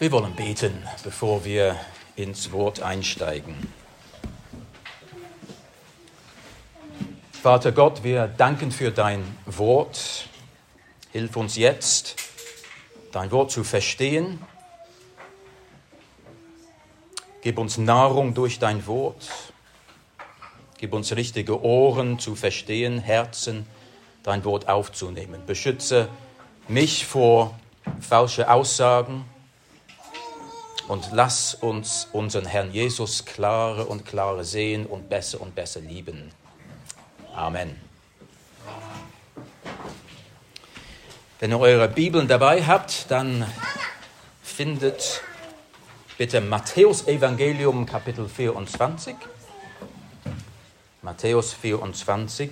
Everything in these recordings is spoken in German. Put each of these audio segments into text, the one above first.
Wir wollen beten, bevor wir ins Wort einsteigen. Vater Gott, wir danken für dein Wort. Hilf uns jetzt, dein Wort zu verstehen. Gib uns Nahrung durch dein Wort. Gib uns richtige Ohren zu verstehen, Herzen, dein Wort aufzunehmen. Beschütze mich vor falschen Aussagen und lass uns unseren Herrn Jesus klarer und klarer sehen und besser und besser lieben. Amen. Wenn ihr eure Bibeln dabei habt, dann findet bitte Matthäus Evangelium Kapitel 24. Matthäus 24.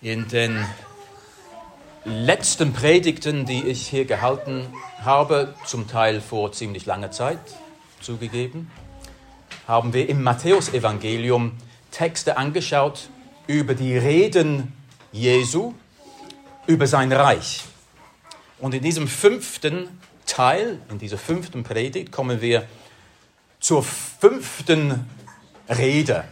In den letzten Predigten, die ich hier gehalten habe, zum Teil vor ziemlich langer Zeit zugegeben, haben wir im Matthäusevangelium Texte angeschaut über die Reden Jesu, über sein Reich. Und in diesem fünften Teil, in dieser fünften Predigt, kommen wir zur fünften Rede.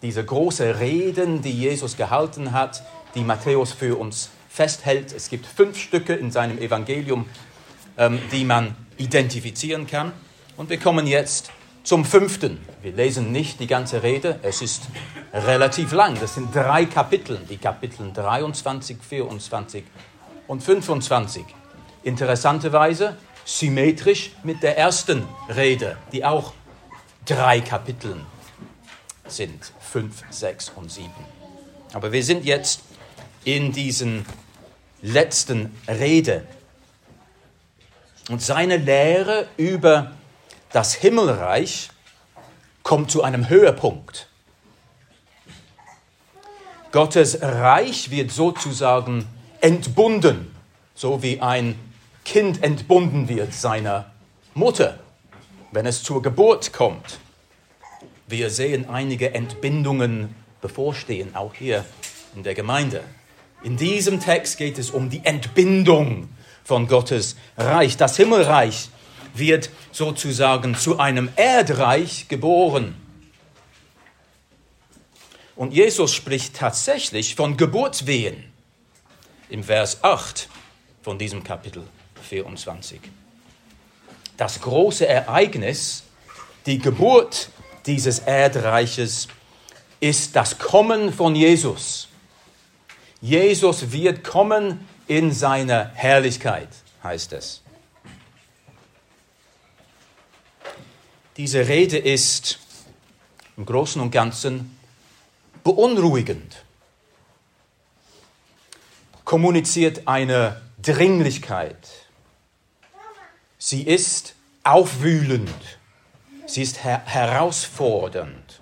Diese große Reden, die Jesus gehalten hat, die Matthäus für uns festhält. Es gibt fünf Stücke in seinem Evangelium, ähm, die man identifizieren kann. Und wir kommen jetzt zum fünften. Wir lesen nicht die ganze Rede, es ist relativ lang. Das sind drei Kapitel, die Kapitel 23, 24 und 25. Interessanterweise symmetrisch mit der ersten Rede, die auch drei Kapitel sind, 5, 6 und 7. Aber wir sind jetzt in diesen letzten Rede. Und seine Lehre über das Himmelreich kommt zu einem Höhepunkt. Gottes Reich wird sozusagen entbunden, so wie ein Kind entbunden wird seiner Mutter, wenn es zur Geburt kommt. Wir sehen einige Entbindungen bevorstehen, auch hier in der Gemeinde. In diesem Text geht es um die Entbindung von Gottes Reich. Das Himmelreich wird sozusagen zu einem Erdreich geboren. Und Jesus spricht tatsächlich von Geburtswehen im Vers 8 von diesem Kapitel 24. Das große Ereignis, die Geburt dieses Erdreiches, ist das Kommen von Jesus. Jesus wird kommen in seiner Herrlichkeit, heißt es. Diese Rede ist im Großen und Ganzen beunruhigend, kommuniziert eine Dringlichkeit. Sie ist aufwühlend, sie ist her herausfordernd.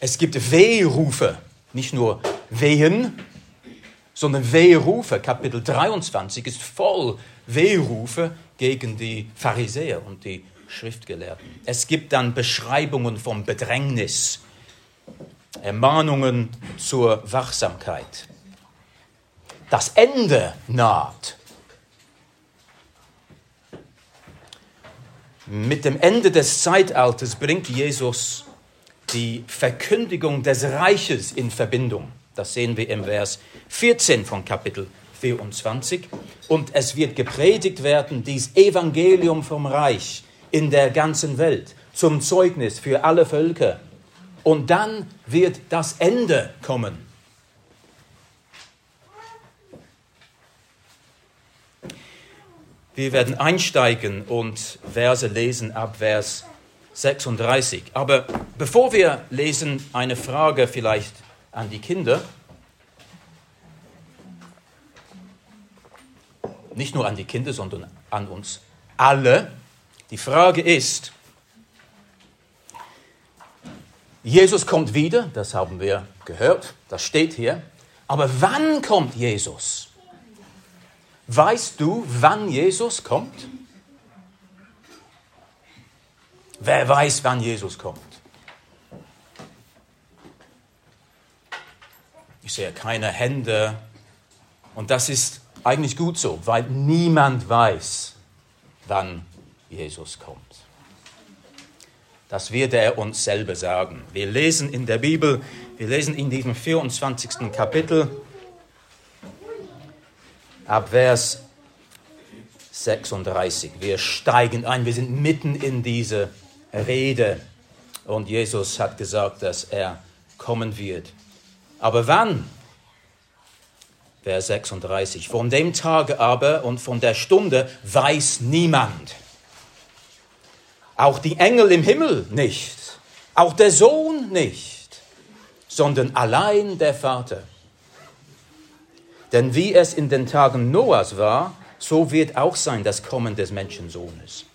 Es gibt Wehrufe, nicht nur Wehen, sondern Wehrufe. Kapitel 23 ist voll Wehrufe gegen die Pharisäer und die Schriftgelehrten. Es gibt dann Beschreibungen von Bedrängnis, Ermahnungen zur Wachsamkeit. Das Ende naht. Mit dem Ende des Zeitalters bringt Jesus die Verkündigung des Reiches in Verbindung. Das sehen wir im Vers 14 von Kapitel 24. Und es wird gepredigt werden, dies Evangelium vom Reich in der ganzen Welt, zum Zeugnis für alle Völker. Und dann wird das Ende kommen. Wir werden einsteigen und Verse lesen ab Vers 36. Aber bevor wir lesen, eine Frage vielleicht an die Kinder. Nicht nur an die Kinder, sondern an uns alle. Die Frage ist, Jesus kommt wieder, das haben wir gehört, das steht hier. Aber wann kommt Jesus? Weißt du, wann Jesus kommt? Wer weiß, wann Jesus kommt? Ich sehe keine Hände. Und das ist eigentlich gut so, weil niemand weiß, wann Jesus kommt. Das wird er uns selber sagen. Wir lesen in der Bibel, wir lesen in diesem 24. Kapitel ab Vers 36. Wir steigen ein, wir sind mitten in diese Rede und Jesus hat gesagt, dass er kommen wird. Aber wann? Vers 36. Von dem Tage aber und von der Stunde weiß niemand. Auch die Engel im Himmel nicht. Auch der Sohn nicht. Sondern allein der Vater. Denn wie es in den Tagen Noahs war, so wird auch sein das Kommen des Menschensohnes.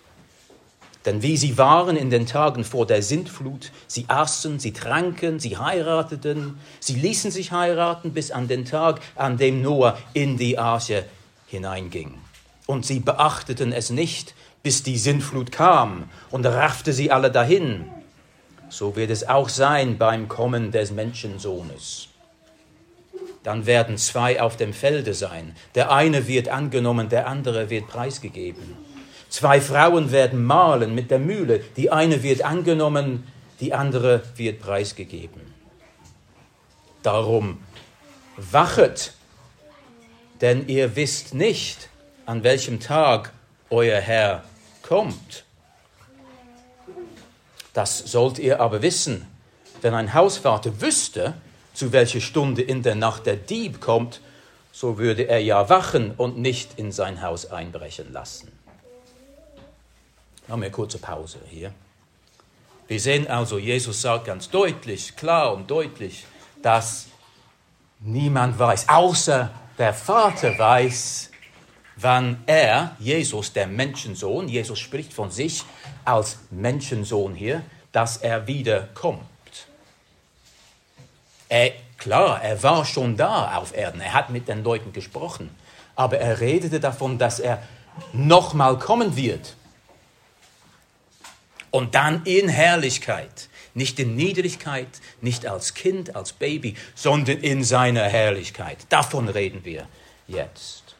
Denn wie sie waren in den Tagen vor der Sintflut, sie aßen, sie tranken, sie heirateten, sie ließen sich heiraten bis an den Tag, an dem Noah in die Arche hineinging. Und sie beachteten es nicht, bis die Sintflut kam und raffte sie alle dahin. So wird es auch sein beim Kommen des Menschensohnes. Dann werden zwei auf dem Felde sein. Der eine wird angenommen, der andere wird preisgegeben. Zwei Frauen werden mahlen mit der Mühle. Die eine wird angenommen, die andere wird preisgegeben. Darum wachet, denn ihr wisst nicht, an welchem Tag euer Herr kommt. Das sollt ihr aber wissen. Wenn ein Hausvater wüsste, zu welcher Stunde in der Nacht der Dieb kommt, so würde er ja wachen und nicht in sein Haus einbrechen lassen. Machen wir eine kurze Pause hier. Wir sehen also, Jesus sagt ganz deutlich, klar und deutlich, dass niemand weiß, außer der Vater weiß, wann er, Jesus, der Menschensohn, Jesus spricht von sich als Menschensohn hier, dass er wiederkommt. Er, klar, er war schon da auf Erden, er hat mit den Leuten gesprochen, aber er redete davon, dass er nochmal kommen wird und dann in Herrlichkeit. Nicht in Niedrigkeit, nicht als Kind, als Baby, sondern in seiner Herrlichkeit. Davon reden wir jetzt.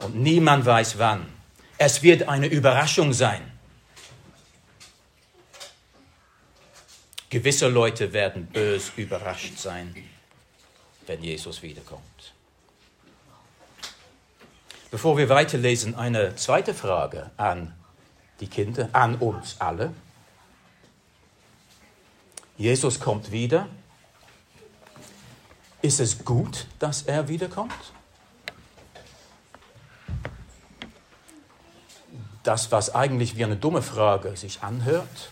Und niemand weiß wann. Es wird eine Überraschung sein. Gewisse Leute werden bös überrascht sein, wenn Jesus wiederkommt. Bevor wir weiterlesen, eine zweite Frage an die Kinder, an uns alle. Jesus kommt wieder. Ist es gut, dass er wiederkommt? Das, was eigentlich wie eine dumme Frage sich anhört,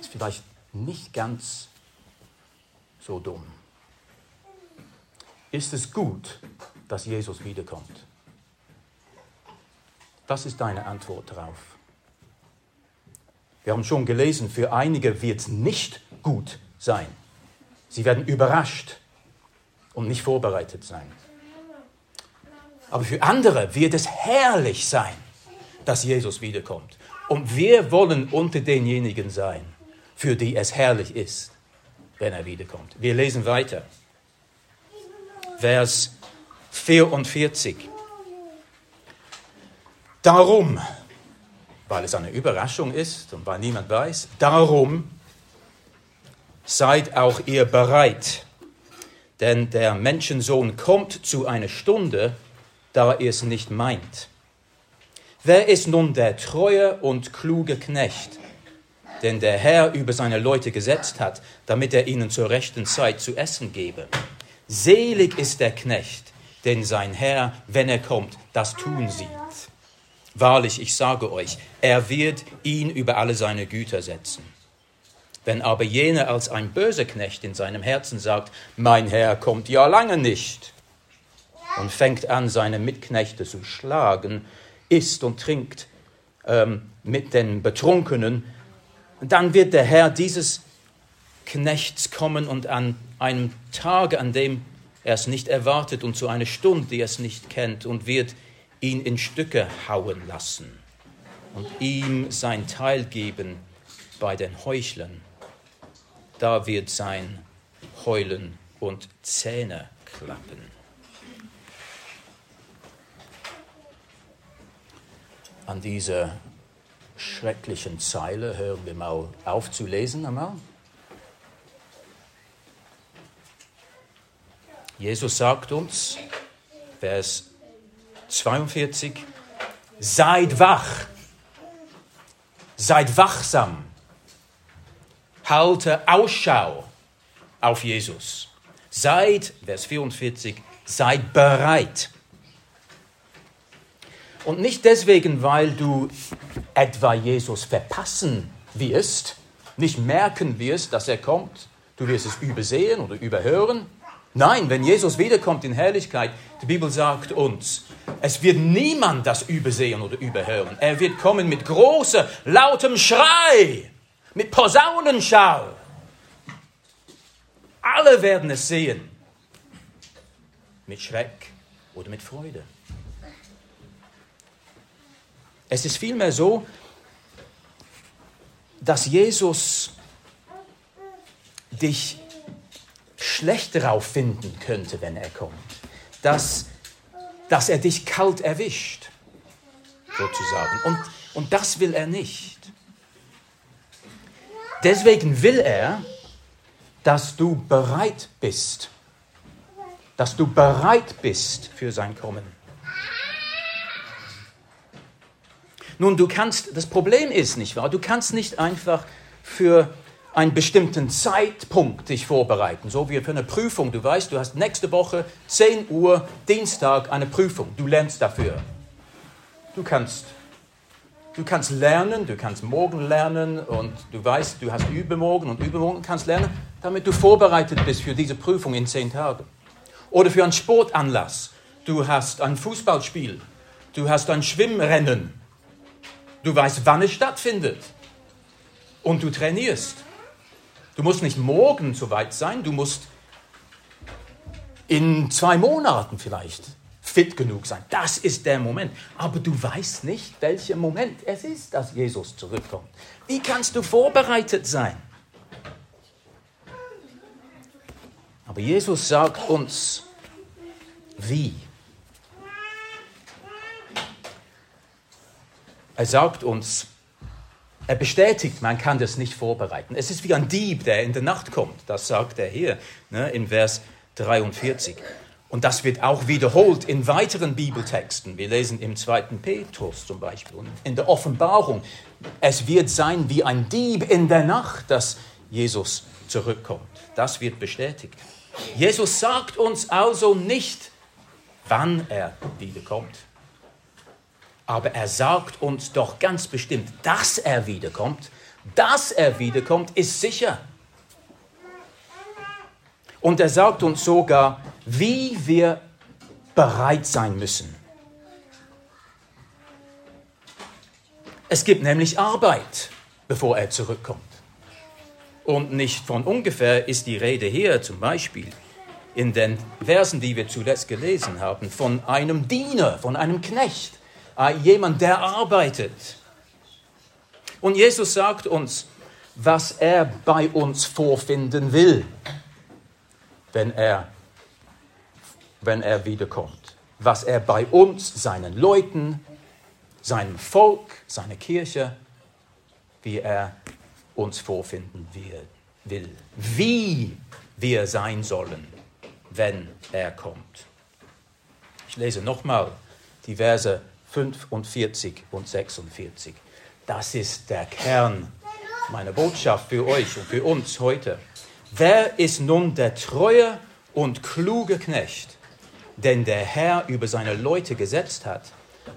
ist vielleicht nicht ganz so dumm. Ist es gut, dass Jesus wiederkommt? Was ist deine Antwort darauf? Wir haben schon gelesen, für einige wird es nicht gut sein. Sie werden überrascht und nicht vorbereitet sein. Aber für andere wird es herrlich sein, dass Jesus wiederkommt. Und wir wollen unter denjenigen sein, für die es herrlich ist, wenn er wiederkommt. Wir lesen weiter. Vers 44. Darum, weil es eine Überraschung ist und weil niemand weiß. Darum seid auch ihr bereit, denn der Menschensohn kommt zu einer Stunde, da er es nicht meint. Wer ist nun der treue und kluge Knecht, den der Herr über seine Leute gesetzt hat, damit er ihnen zur rechten Zeit zu essen gebe? Selig ist der Knecht, den sein Herr, wenn er kommt, das tun sieht. Wahrlich, ich sage euch, er wird ihn über alle seine Güter setzen. Wenn aber jener als ein böser Knecht in seinem Herzen sagt, mein Herr kommt ja lange nicht, und fängt an, seine Mitknechte zu schlagen, isst und trinkt ähm, mit den Betrunkenen, dann wird der Herr dieses Knechts kommen und an einem Tage, an dem er es nicht erwartet und zu einer Stunde, die er es nicht kennt, und wird ihn in Stücke hauen lassen und ihm sein Teil geben bei den Heuchlern. Da wird sein Heulen und Zähne klappen. An dieser schrecklichen Zeile hören wir mal auf zu lesen einmal. Jesus sagt uns, Vers 42, seid wach, seid wachsam, halte Ausschau auf Jesus. Seid, Vers 44, seid bereit. Und nicht deswegen, weil du etwa Jesus verpassen wirst, nicht merken wirst, dass er kommt, du wirst es übersehen oder überhören. Nein, wenn Jesus wiederkommt in Herrlichkeit, die Bibel sagt uns, es wird niemand das übersehen oder überhören. Er wird kommen mit großem, lautem Schrei, mit Posaunenschall. Alle werden es sehen. Mit Schreck oder mit Freude. Es ist vielmehr so, dass Jesus dich schlecht darauf finden könnte, wenn er kommt. Dass, dass er dich kalt erwischt, sozusagen. Und, und das will er nicht. Deswegen will er, dass du bereit bist. Dass du bereit bist für sein Kommen. Nun, du kannst, das Problem ist nicht wahr, du kannst nicht einfach für einen bestimmten Zeitpunkt dich vorbereiten, so wie für eine Prüfung. Du weißt, du hast nächste Woche 10 Uhr Dienstag eine Prüfung. Du lernst dafür. Du kannst, du kannst lernen, du kannst morgen lernen und du weißt, du hast übermorgen und übermorgen kannst lernen, damit du vorbereitet bist für diese Prüfung in 10 Tagen. Oder für einen Sportanlass. Du hast ein Fußballspiel, du hast ein Schwimmrennen, Du weißt, wann es stattfindet. Und du trainierst. Du musst nicht morgen so weit sein, du musst in zwei Monaten vielleicht fit genug sein. Das ist der Moment. Aber du weißt nicht, welcher Moment es ist, dass Jesus zurückkommt. Wie kannst du vorbereitet sein? Aber Jesus sagt uns, wie. Er sagt uns, er bestätigt, man kann das nicht vorbereiten. Es ist wie ein Dieb, der in der Nacht kommt. Das sagt er hier ne, in Vers 43. Und das wird auch wiederholt in weiteren Bibeltexten. Wir lesen im 2. Petrus zum Beispiel und in der Offenbarung. Es wird sein wie ein Dieb in der Nacht, dass Jesus zurückkommt. Das wird bestätigt. Jesus sagt uns also nicht, wann er wiederkommt. Aber er sagt uns doch ganz bestimmt, dass er wiederkommt. Dass er wiederkommt, ist sicher. Und er sagt uns sogar, wie wir bereit sein müssen. Es gibt nämlich Arbeit, bevor er zurückkommt. Und nicht von ungefähr ist die Rede hier zum Beispiel in den Versen, die wir zuletzt gelesen haben, von einem Diener, von einem Knecht, jemand, der arbeitet. Und Jesus sagt uns, was er bei uns vorfinden will, wenn er, wenn er wiederkommt. Was er bei uns, seinen Leuten, seinem Volk, seiner Kirche, wie er uns vorfinden will. Wie wir sein sollen, wenn er kommt. Ich lese nochmal die Verse 45 und 46. Das ist der Kern meiner Botschaft für euch und für uns heute. Wer ist nun der treue und kluge Knecht, den der Herr über seine Leute gesetzt hat,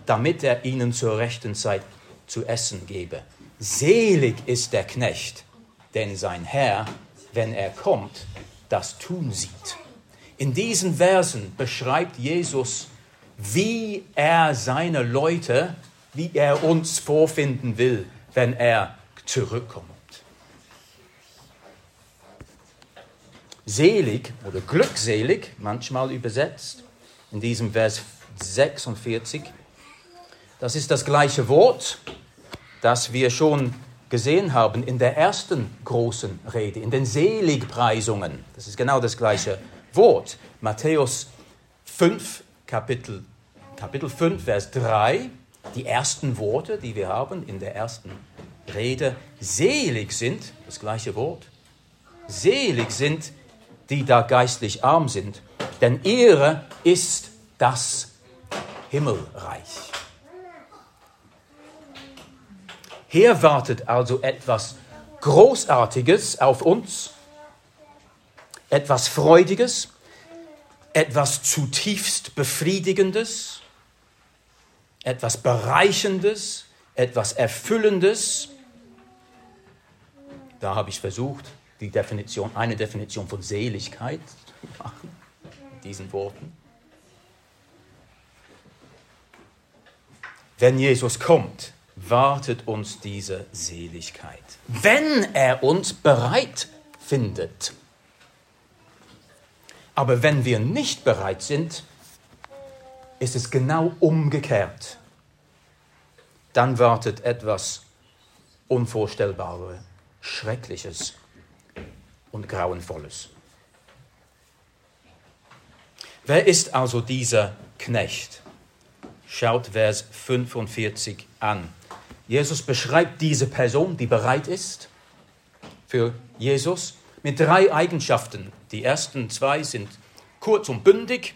damit er ihnen zur rechten Zeit zu essen gebe? Selig ist der Knecht, den sein Herr, wenn er kommt, das tun sieht. In diesen Versen beschreibt Jesus wie er seine Leute, wie er uns vorfinden will, wenn er zurückkommt. Selig oder glückselig, manchmal übersetzt, in diesem Vers 46, das ist das gleiche Wort, das wir schon gesehen haben in der ersten großen Rede, in den Seligpreisungen. Das ist genau das gleiche Wort. Matthäus 5, Kapitel, Kapitel 5, Vers 3 die ersten Worte, die wir haben in der ersten Rede. Selig sind, das gleiche Wort, selig sind, die da geistlich arm sind, denn ihre ist das Himmelreich. Hier wartet also etwas Großartiges auf uns, etwas Freudiges, etwas zutiefst Befriedigendes, etwas Bereichendes, etwas Erfüllendes. Da habe ich versucht, die Definition, eine Definition von Seligkeit zu machen, mit diesen Worten. Wenn Jesus kommt, wartet uns diese Seligkeit. Wenn er uns bereit findet. Aber wenn wir nicht bereit sind, ist es genau umgekehrt. Dann wartet etwas Unvorstellbares, Schreckliches und Grauenvolles. Wer ist also dieser Knecht? Schaut Vers 45 an. Jesus beschreibt diese Person, die bereit ist für Jesus, mit drei Eigenschaften. Die ersten zwei sind kurz und bündig.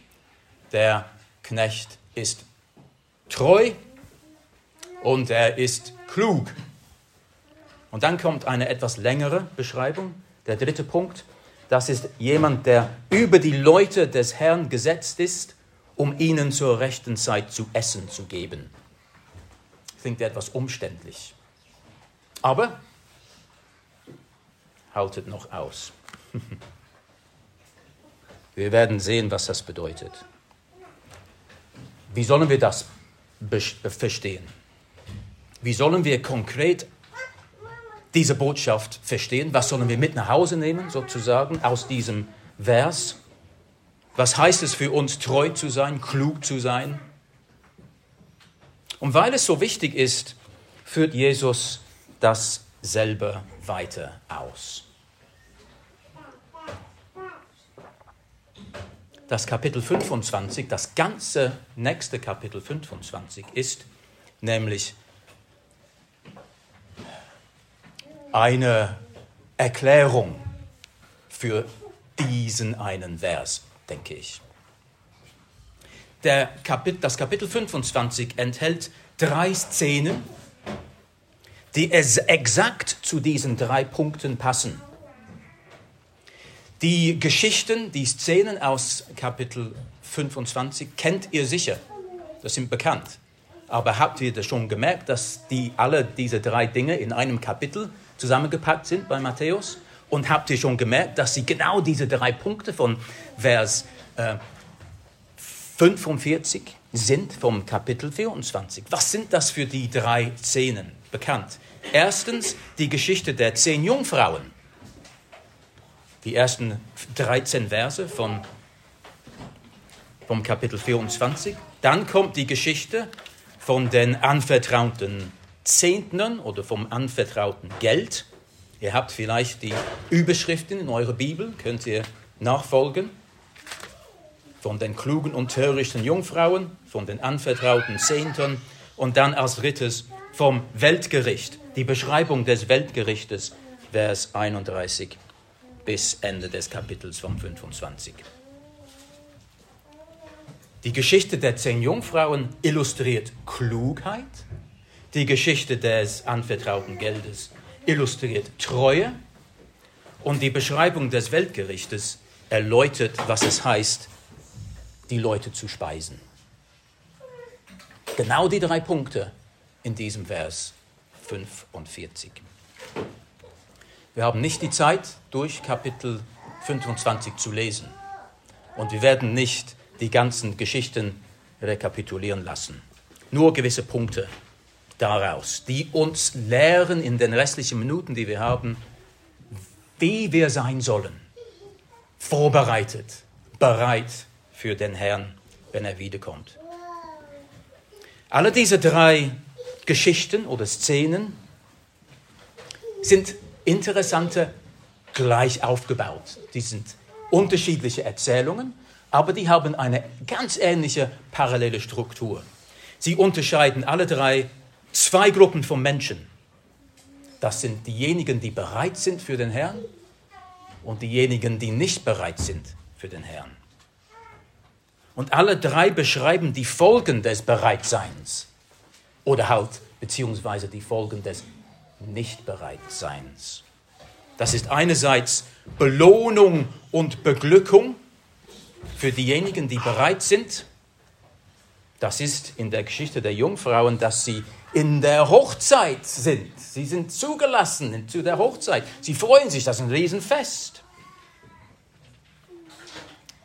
Der Knecht ist treu und er ist klug. Und dann kommt eine etwas längere Beschreibung. Der dritte Punkt, das ist jemand, der über die Leute des Herrn gesetzt ist, um ihnen zur rechten Zeit zu essen zu geben. Klingt etwas umständlich. Aber haltet noch aus. Wir werden sehen, was das bedeutet. Wie sollen wir das verstehen? Wie sollen wir konkret diese Botschaft verstehen? Was sollen wir mit nach Hause nehmen, sozusagen, aus diesem Vers? Was heißt es für uns, treu zu sein, klug zu sein? Und weil es so wichtig ist, führt Jesus das selber weiter aus. Das Kapitel 25, das ganze nächste Kapitel 25 ist nämlich eine Erklärung für diesen einen Vers, denke ich. Der Kapit das Kapitel 25 enthält drei Szenen, die exakt zu diesen drei Punkten passen. Die Geschichten, die Szenen aus Kapitel 25 kennt ihr sicher, das sind bekannt. Aber habt ihr das schon gemerkt, dass die, alle diese drei Dinge in einem Kapitel zusammengepackt sind bei Matthäus? Und habt ihr schon gemerkt, dass sie genau diese drei Punkte von Vers äh, 45 sind vom Kapitel 24? Was sind das für die drei Szenen? Bekannt. Erstens die Geschichte der zehn Jungfrauen. Die ersten 13 Verse von, vom Kapitel 24. Dann kommt die Geschichte von den anvertrauten Zehntnern oder vom anvertrauten Geld. Ihr habt vielleicht die Überschriften in eurer Bibel, könnt ihr nachfolgen. Von den klugen und törichten Jungfrauen, von den anvertrauten Zehntern und dann als drittes vom Weltgericht, die Beschreibung des Weltgerichtes, Vers 31 bis Ende des Kapitels vom 25. Die Geschichte der zehn Jungfrauen illustriert Klugheit. Die Geschichte des anvertrauten Geldes illustriert Treue. Und die Beschreibung des Weltgerichtes erläutert, was es heißt, die Leute zu speisen. Genau die drei Punkte in diesem Vers 45. Wir haben nicht die Zeit, durch Kapitel 25 zu lesen. Und wir werden nicht die ganzen Geschichten rekapitulieren lassen. Nur gewisse Punkte daraus, die uns lehren in den restlichen Minuten, die wir haben, wie wir sein sollen. Vorbereitet, bereit für den Herrn, wenn er wiederkommt. Alle diese drei Geschichten oder Szenen sind interessante gleich aufgebaut. Die sind unterschiedliche Erzählungen, aber die haben eine ganz ähnliche parallele Struktur. Sie unterscheiden alle drei zwei Gruppen von Menschen. Das sind diejenigen, die bereit sind für den Herrn und diejenigen, die nicht bereit sind für den Herrn. Und alle drei beschreiben die Folgen des Bereitseins oder halt beziehungsweise die Folgen des Nichtbereitseins. Das ist einerseits Belohnung und Beglückung für diejenigen, die bereit sind. Das ist in der Geschichte der Jungfrauen, dass sie in der Hochzeit sind. Sie sind zugelassen zu der Hochzeit. Sie freuen sich, das ist ein Riesenfest.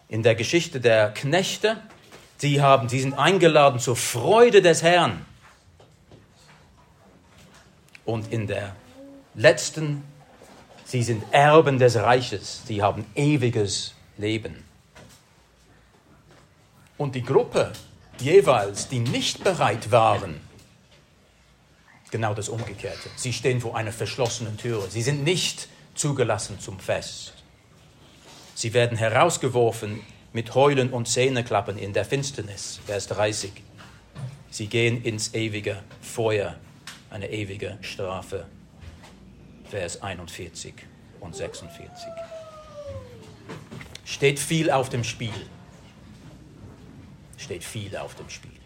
In der Geschichte der Knechte, sie, haben, sie sind eingeladen zur Freude des Herrn. Und in der letzten, sie sind Erben des Reiches, sie haben ewiges Leben. Und die Gruppe jeweils, die nicht bereit waren, genau das Umgekehrte. Sie stehen vor einer verschlossenen Türe. Sie sind nicht zugelassen zum Fest. Sie werden herausgeworfen mit Heulen und Zähneklappen in der Finsternis. Vers 30. Sie gehen ins ewige Feuer, eine ewige Strafe. Vers 41 und 46. Steht viel auf dem Spiel. Steht viel auf dem Spiel.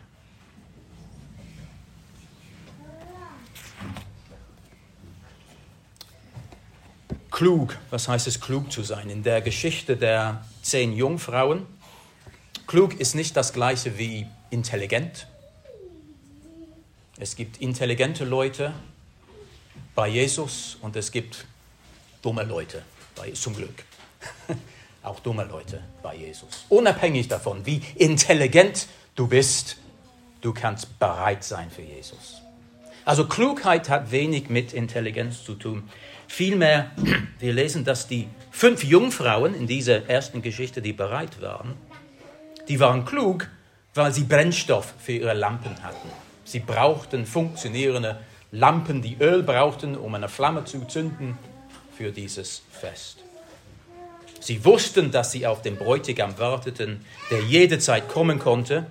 klug. Was heißt es, klug zu sein? In der Geschichte der zehn Jungfrauen, klug ist nicht das gleiche wie intelligent. Es gibt intelligente Leute bei Jesus und es gibt dumme Leute, bei, zum Glück. Auch dumme Leute bei Jesus. Unabhängig davon, wie intelligent du bist, du kannst bereit sein für Jesus. Also Klugheit hat wenig mit Intelligenz zu tun. Vielmehr, wir lesen, dass die fünf Jungfrauen in dieser ersten Geschichte, die bereit waren, die waren klug, weil sie Brennstoff für ihre Lampen hatten. Sie brauchten funktionierende Lampen, die Öl brauchten, um eine Flamme zu zünden für dieses Fest. Sie wussten, dass sie auf den Bräutigam warteten, der jederzeit kommen konnte.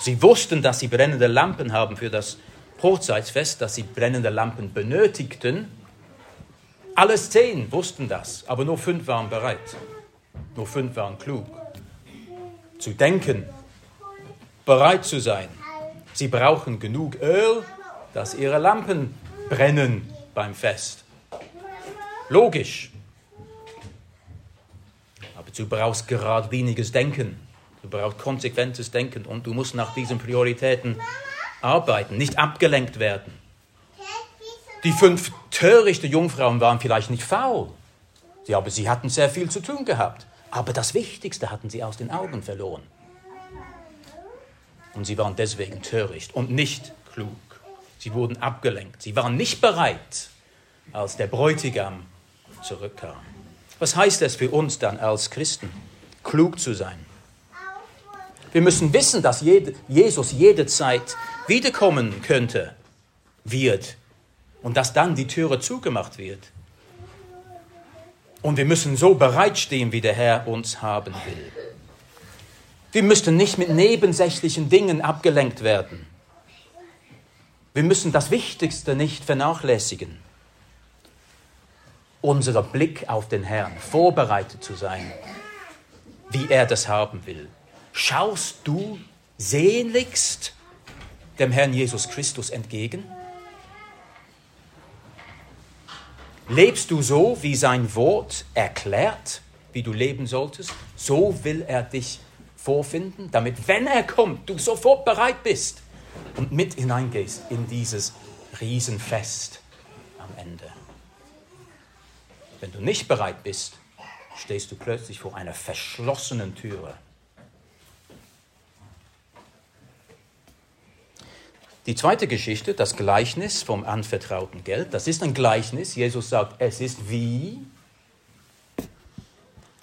Sie wussten, dass sie brennende Lampen haben für das Hochzeitsfest, dass sie brennende Lampen benötigten. Alle zehn wussten das, aber nur fünf waren bereit. Nur fünf waren klug. Zu denken, bereit zu sein. Sie brauchen genug Öl, dass ihre Lampen brennen beim Fest. Logisch. Aber du brauchst geradliniges Denken. Du brauchst konsequentes Denken und du musst nach diesen Prioritäten arbeiten, nicht abgelenkt werden. Die fünf törichte Jungfrauen waren vielleicht nicht faul, ja, aber sie hatten sehr viel zu tun gehabt. Aber das Wichtigste hatten sie aus den Augen verloren. Und sie waren deswegen töricht und nicht klug. Sie wurden abgelenkt. Sie waren nicht bereit, als der Bräutigam zurückkam. Was heißt es für uns dann als Christen, klug zu sein? Wir müssen wissen, dass Jesus jederzeit wiederkommen könnte, wird und dass dann die Türe zugemacht wird. Und wir müssen so bereitstehen, wie der Herr uns haben will. Wir müssten nicht mit nebensächlichen Dingen abgelenkt werden. Wir müssen das Wichtigste nicht vernachlässigen. Unser Blick auf den Herrn, vorbereitet zu sein, wie er das haben will. Schaust du sehnlichst dem Herrn Jesus Christus entgegen? Lebst du so, wie sein Wort erklärt, wie du leben solltest? So will er dich vorfinden, damit, wenn er kommt, du sofort bereit bist und mit hineingehst in dieses Riesenfest am Ende. Wenn du nicht bereit bist, stehst du plötzlich vor einer verschlossenen Türe Die zweite Geschichte, das Gleichnis vom anvertrauten Geld, das ist ein Gleichnis. Jesus sagt, es ist wie.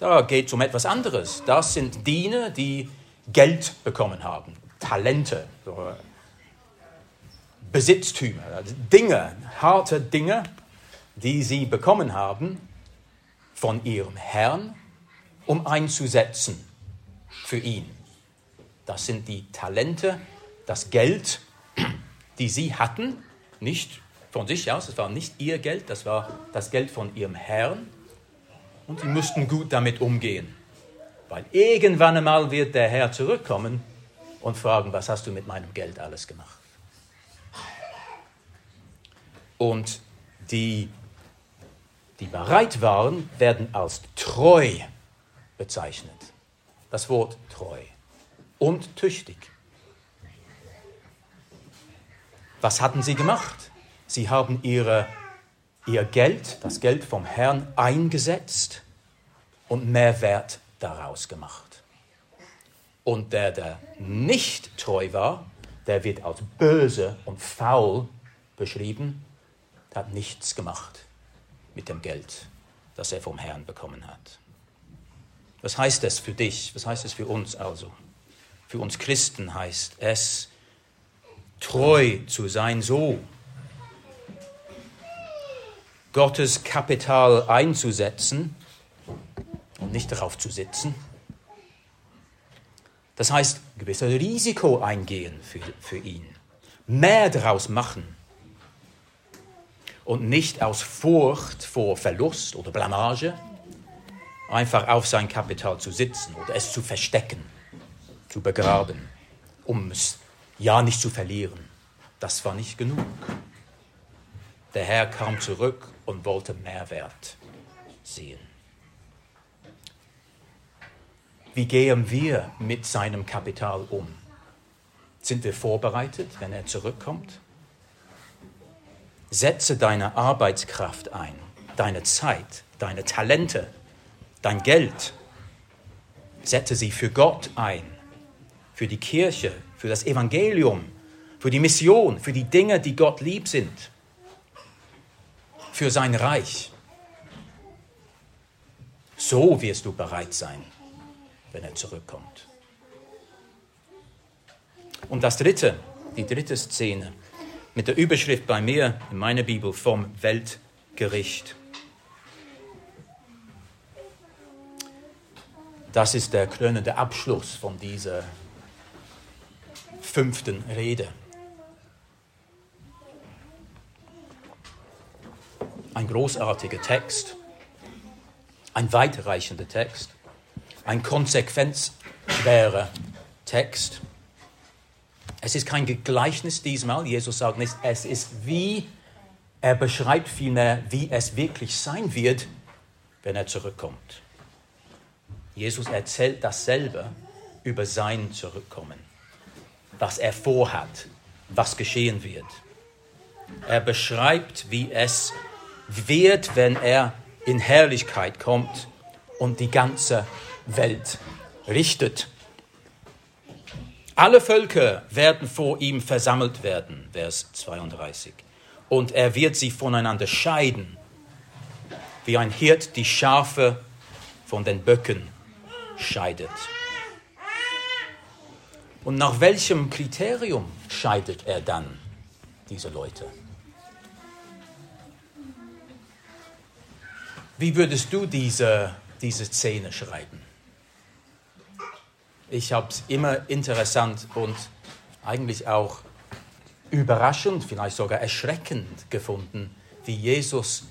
Da geht es um etwas anderes. Das sind Diener, die Geld bekommen haben, Talente, Besitztümer, also Dinge, harte Dinge, die sie bekommen haben von ihrem Herrn, um einzusetzen für ihn. Das sind die Talente, das Geld, die sie hatten, nicht von sich aus, es war nicht ihr Geld, das war das Geld von ihrem Herrn. Und sie mussten gut damit umgehen. Weil irgendwann einmal wird der Herr zurückkommen und fragen, was hast du mit meinem Geld alles gemacht? Und die, die bereit waren, werden als treu bezeichnet. Das Wort treu und tüchtig. Was hatten sie gemacht? Sie haben ihre, ihr Geld, das Geld vom Herrn, eingesetzt und Mehrwert daraus gemacht. Und der, der nicht treu war, der wird als böse und faul beschrieben, der hat nichts gemacht mit dem Geld, das er vom Herrn bekommen hat. Was heißt das für dich? Was heißt es für uns also? Für uns Christen heißt es, treu zu sein so, Gottes Kapital einzusetzen und nicht darauf zu sitzen. Das heißt, ein gewisses Risiko eingehen für, für ihn, mehr daraus machen und nicht aus Furcht vor Verlust oder Blamage einfach auf sein Kapital zu sitzen oder es zu verstecken, zu begraben, um es ja nicht zu verlieren. Das war nicht genug. Der Herr kam zurück und wollte Mehrwert sehen. Wie gehen wir mit seinem Kapital um? Sind wir vorbereitet, wenn er zurückkommt? Setze deine Arbeitskraft ein, deine Zeit, deine Talente, dein Geld. Setze sie für Gott ein, für die Kirche, für das Evangelium, für die Mission, für die Dinge, die Gott lieb sind für sein Reich. So wirst du bereit sein, wenn er zurückkommt. Und das dritte, die dritte Szene mit der Überschrift bei mir in meiner Bibel vom Weltgericht. Das ist der krönende Abschluss von dieser fünften Rede. Ein großartiger Text, ein weitreichender Text, ein konsequenzschwerer Text. Es ist kein Gleichnis diesmal. Jesus sagt nicht, es ist wie, er beschreibt vielmehr, wie es wirklich sein wird, wenn er zurückkommt. Jesus erzählt dasselbe über sein Zurückkommen, was er vorhat, was geschehen wird. Er beschreibt, wie es wird, wenn er in Herrlichkeit kommt und die ganze Welt richtet. Alle Völker werden vor ihm versammelt werden, Vers 32. Und er wird sie voneinander scheiden, wie ein Hirt die Schafe von den Böcken scheidet. Und nach welchem Kriterium scheidet er dann diese Leute? Wie würdest du diese, diese Szene schreiben? Ich habe es immer interessant und eigentlich auch überraschend, vielleicht sogar erschreckend gefunden, wie Jesus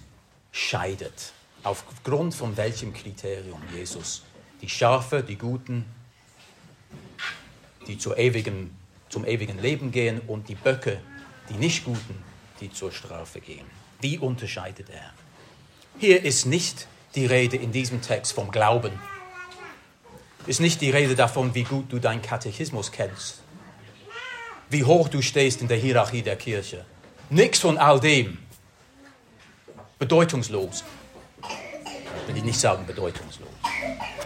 scheidet. Aufgrund von welchem Kriterium Jesus die Schafe, die Guten, die zur ewigen, zum ewigen Leben gehen und die Böcke, die nicht Guten, die zur Strafe gehen. Wie unterscheidet er? Hier ist nicht die Rede in diesem Text vom Glauben. Ist nicht die Rede davon, wie gut du deinen Katechismus kennst. Wie hoch du stehst in der Hierarchie der Kirche. Nichts von all dem. Bedeutungslos. Will ich nicht sagen bedeutungslos.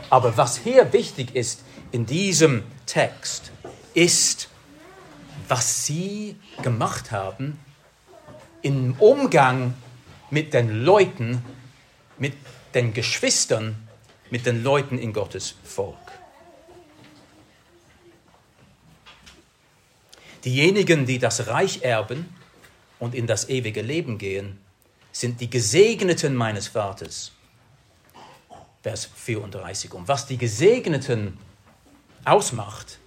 Aber was hier wichtig ist in diesem Text, ist, was sie gemacht haben im Umgang mit den Leuten, mit den Geschwistern, mit den Leuten in Gottes Volk. Diejenigen, die das Reich erben und in das ewige Leben gehen, sind die Gesegneten meines Vaters. Vers 34. Und was die Gesegneten ausmacht,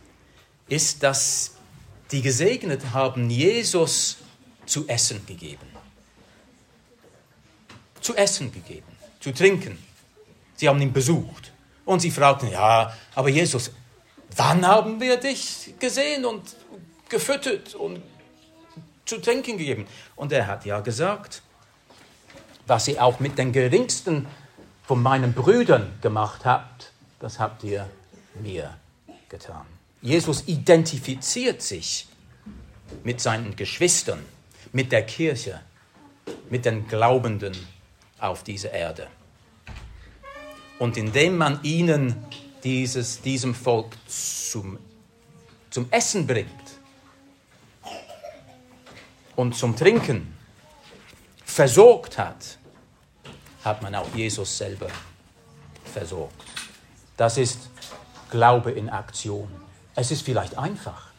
ist, dass Die Gesegneten haben Jesus zu essen gegeben. Zu essen gegeben, zu trinken. Sie haben ihn besucht. Und sie fragten, ja, aber Jesus, wann haben wir dich gesehen und gefüttert und zu trinken gegeben? Und er hat ja gesagt, was ihr auch mit den geringsten von meinen Brüdern gemacht habt, das habt ihr mir getan. Jesus identifiziert sich mit seinen Geschwistern, mit der Kirche, mit den Glaubenden auf dieser Erde. Und indem man ihnen dieses, diesem Volk zum, zum Essen bringt und zum Trinken versorgt hat, hat man auch Jesus selber versorgt. Das ist Glaube in Aktion. Es ist vielleicht einfach.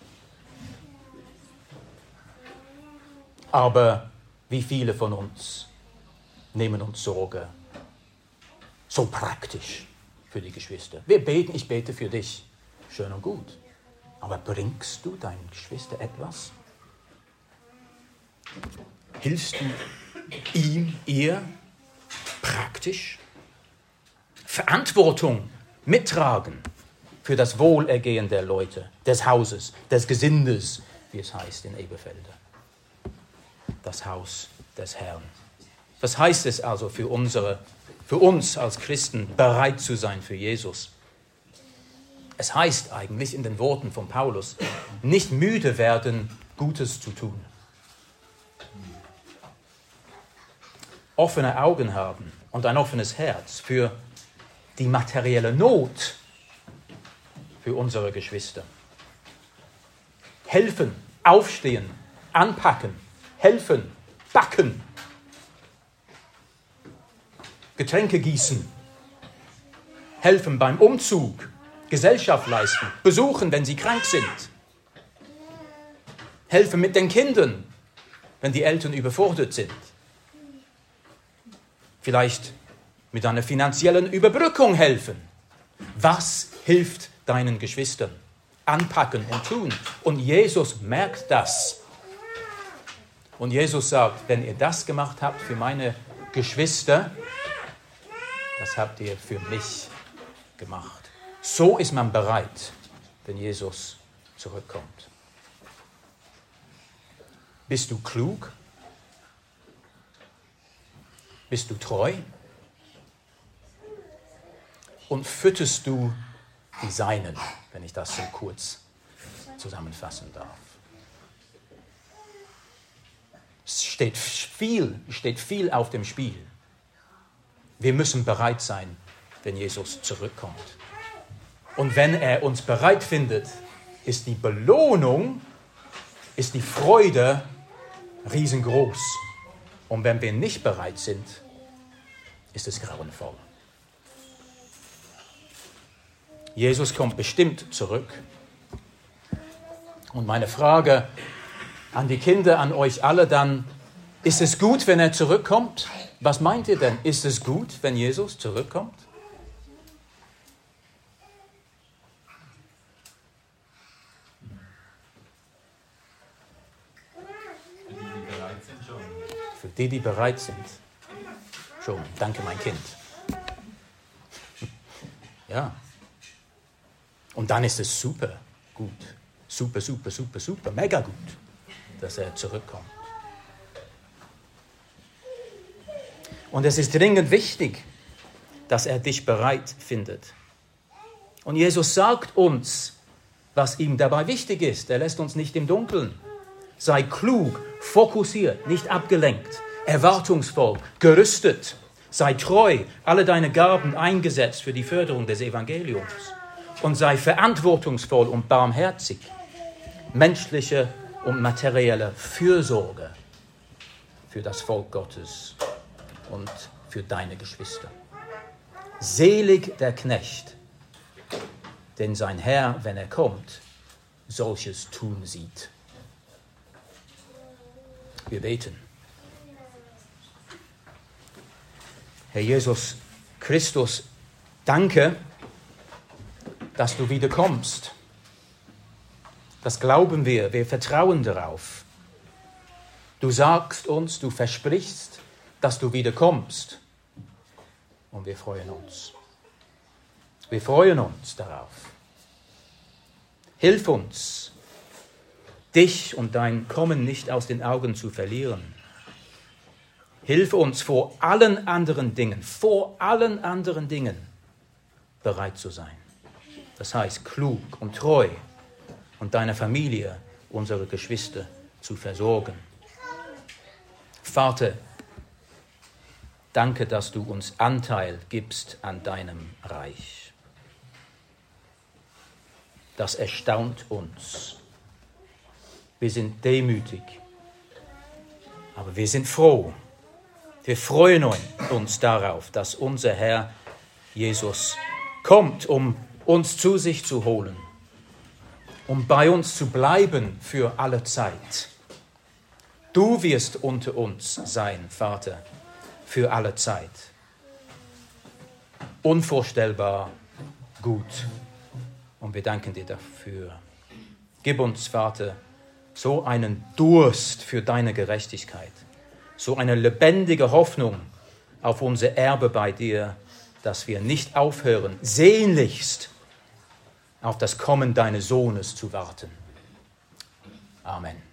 Aber wie viele von uns nehmen uns Sorge so praktisch für die Geschwister? Wir beten, ich bete für dich. Schön und gut. Aber bringst du deinen Geschwister etwas? Hilfst du ihm, ihr praktisch? Verantwortung mittragen für das Wohlergehen der Leute, des Hauses, des Gesindes, wie es heißt in Eberfelde. Das Haus des Herrn. Was heißt es also für, unsere, für uns als Christen, bereit zu sein für Jesus? Es heißt eigentlich in den Worten von Paulus, nicht müde werden, Gutes zu tun. Offene Augen haben und ein offenes Herz für die materielle Not für unsere Geschwister. Helfen, aufstehen, anpacken, helfen, backen, Getränke gießen, helfen beim Umzug, Gesellschaft leisten, besuchen, wenn sie krank sind, helfen mit den Kindern, wenn die Eltern überfordert sind, vielleicht mit einer finanziellen Überbrückung helfen. Was hilft deinen Geschwistern. Anpacken und tun. Und Jesus merkt das. Und Jesus sagt, wenn ihr das gemacht habt für meine Geschwister, das habt ihr für mich gemacht. So ist man bereit, wenn Jesus zurückkommt. Bist du klug? Bist du treu? Und fütterst du die Seinen, wenn ich das so kurz zusammenfassen darf. Es steht viel, steht viel auf dem Spiel. Wir müssen bereit sein, wenn Jesus zurückkommt. Und wenn er uns bereit findet, ist die Belohnung, ist die Freude riesengroß. Und wenn wir nicht bereit sind, ist es grauenvoll. Jesus kommt bestimmt zurück. Und meine Frage an die Kinder, an euch alle dann, ist es gut, wenn er zurückkommt? Was meint ihr denn? Ist es gut, wenn Jesus zurückkommt? Für die, die bereit sind. Schon. Danke, mein Kind. Ja. Und dann ist es super gut. Super, super, super, super, mega gut, dass er zurückkommt. Und es ist dringend wichtig, dass er dich bereit findet. Und Jesus sagt uns, was ihm dabei wichtig ist. Er lässt uns nicht im Dunkeln. Sei klug, fokussiert, nicht abgelenkt, erwartungsvoll, gerüstet. Sei treu, alle deine Gaben eingesetzt für die Förderung des Evangeliums und sei verantwortungsvoll und barmherzig. Menschliche und materielle Fürsorge für das Volk Gottes und für deine Geschwister. Selig der Knecht, denn sein Herr, wenn er kommt, solches tun sieht. Wir beten. Herr Jesus Christus, danke dass du wieder kommst. Das glauben wir, wir vertrauen darauf. Du sagst uns, du versprichst, dass du wiederkommst. Und wir freuen uns. Wir freuen uns darauf. Hilf uns, dich und dein Kommen nicht aus den Augen zu verlieren. Hilf uns vor allen anderen Dingen, vor allen anderen Dingen bereit zu sein. Das heißt, klug und treu und deiner Familie, unsere Geschwister zu versorgen. Vater, danke, dass du uns Anteil gibst an deinem Reich. Das erstaunt uns. Wir sind demütig, aber wir sind froh. Wir freuen uns darauf, dass unser Herr Jesus kommt, um uns zu sich zu holen, um bei uns zu bleiben für alle Zeit. Du wirst unter uns sein, Vater, für alle Zeit. Unvorstellbar gut. Und wir danken dir dafür. Gib uns, Vater, so einen Durst für deine Gerechtigkeit, so eine lebendige Hoffnung auf unser Erbe bei dir, dass wir nicht aufhören, sehnlichst auf das Kommen deines Sohnes zu warten. Amen.